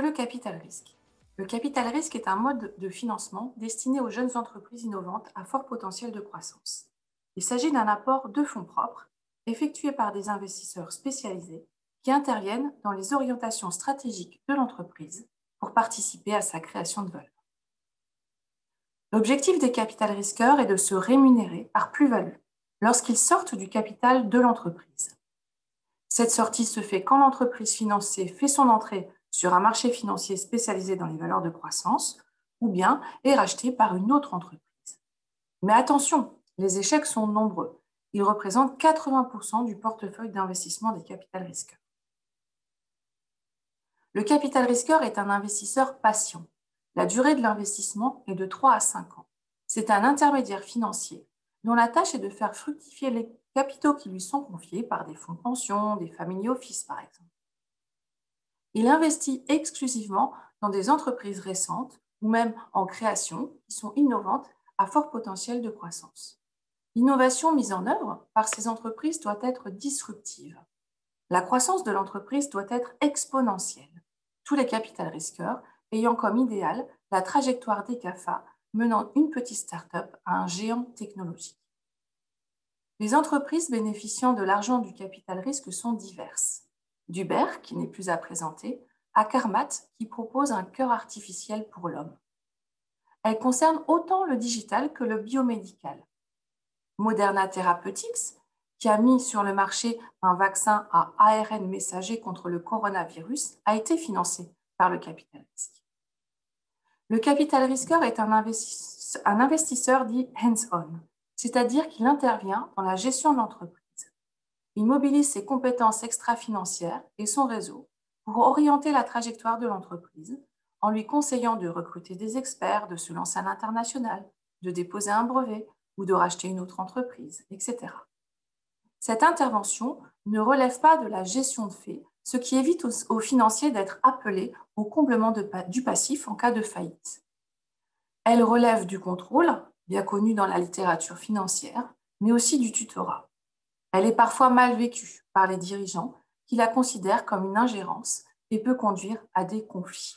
le capital risque Le capital risque est un mode de financement destiné aux jeunes entreprises innovantes à fort potentiel de croissance. Il s'agit d'un apport de fonds propres effectué par des investisseurs spécialisés qui interviennent dans les orientations stratégiques de l'entreprise pour participer à sa création de valeur. L'objectif des capital risqueurs est de se rémunérer par plus-value lorsqu'ils sortent du capital de l'entreprise. Cette sortie se fait quand l'entreprise financée fait son entrée sur un marché financier spécialisé dans les valeurs de croissance ou bien est rachetée par une autre entreprise. Mais attention, les échecs sont nombreux. Ils représentent 80% du portefeuille d'investissement des capital risqueurs. Le capital risqueur est un investisseur patient. La durée de l'investissement est de 3 à 5 ans. C'est un intermédiaire financier dont la tâche est de faire fructifier les capitaux qui lui sont confiés par des fonds de pension, des family office par exemple. Il investit exclusivement dans des entreprises récentes ou même en création qui sont innovantes à fort potentiel de croissance. L'innovation mise en œuvre par ces entreprises doit être disruptive. La croissance de l'entreprise doit être exponentielle. Tous les capital risqueurs ayant comme idéal la trajectoire des CAFA menant une petite start-up à un géant technologique. Les entreprises bénéficiant de l'argent du capital risque sont diverses. D'Uber, qui n'est plus à présenter, à Carmat, qui propose un cœur artificiel pour l'homme. Elles concernent autant le digital que le biomédical. Moderna Therapeutics, qui a mis sur le marché un vaccin à ARN messager contre le coronavirus, a été financé par le capital risque. Le capital risqueur est un investisseur, dit hands-on, c'est-à-dire qu'il intervient dans la gestion de l'entreprise. Il mobilise ses compétences extra-financières et son réseau pour orienter la trajectoire de l'entreprise en lui conseillant de recruter des experts, de se lancer à l'international, de déposer un brevet ou de racheter une autre entreprise, etc. Cette intervention ne relève pas de la gestion de fait, ce qui évite aux, financiers d'être appelés au comblement du passif en cas de faillite. Elle relève du contrôle, bien connu dans la littérature financière, mais aussi du tutorat. Elle est parfois mal vécue par les dirigeants qui la considèrent comme une ingérence et peut conduire à des conflits.